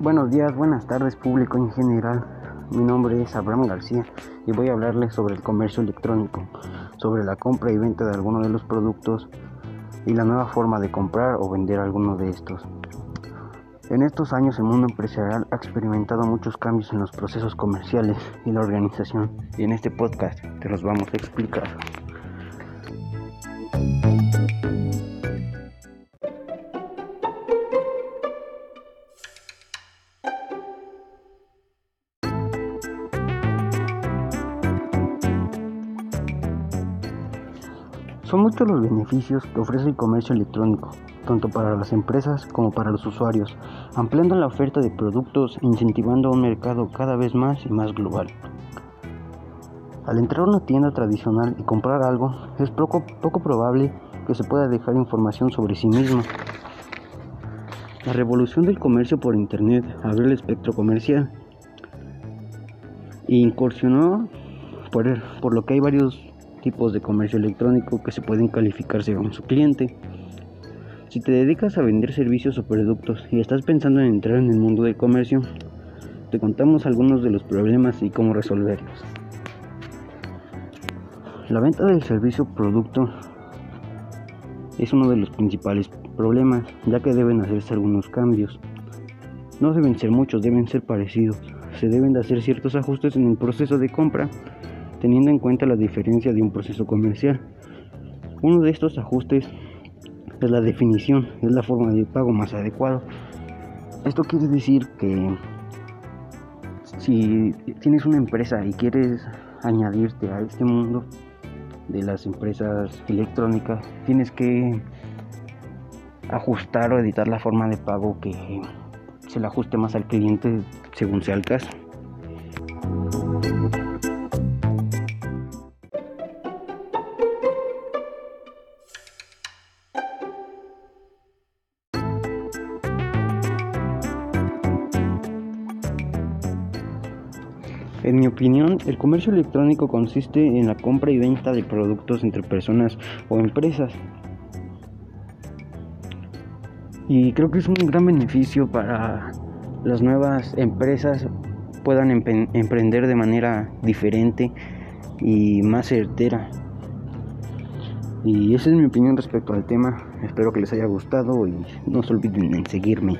Buenos días, buenas tardes público en general. Mi nombre es Abraham García y voy a hablarles sobre el comercio electrónico, sobre la compra y venta de algunos de los productos y la nueva forma de comprar o vender algunos de estos. En estos años el mundo empresarial ha experimentado muchos cambios en los procesos comerciales y la organización y en este podcast te los vamos a explicar. Son muchos los beneficios que ofrece el comercio electrónico, tanto para las empresas como para los usuarios, ampliando la oferta de productos e incentivando un mercado cada vez más y más global. Al entrar a una tienda tradicional y comprar algo, es poco, poco probable que se pueda dejar información sobre sí mismo. La revolución del comercio por Internet abrió el espectro comercial e incursionó por, por lo que hay varios tipos de comercio electrónico que se pueden calificar según su cliente. Si te dedicas a vender servicios o productos y estás pensando en entrar en el mundo del comercio, te contamos algunos de los problemas y cómo resolverlos. La venta del servicio o producto es uno de los principales problemas, ya que deben hacerse algunos cambios. No deben ser muchos, deben ser parecidos. Se deben de hacer ciertos ajustes en el proceso de compra teniendo en cuenta la diferencia de un proceso comercial. Uno de estos ajustes es la definición, es la forma de pago más adecuado. Esto quiere decir que si tienes una empresa y quieres añadirte a este mundo de las empresas electrónicas, tienes que ajustar o editar la forma de pago que se le ajuste más al cliente según sea el caso. En mi opinión, el comercio electrónico consiste en la compra y venta de productos entre personas o empresas. Y creo que es un gran beneficio para las nuevas empresas puedan emprender de manera diferente y más certera. Y esa es mi opinión respecto al tema. Espero que les haya gustado y no se olviden en seguirme.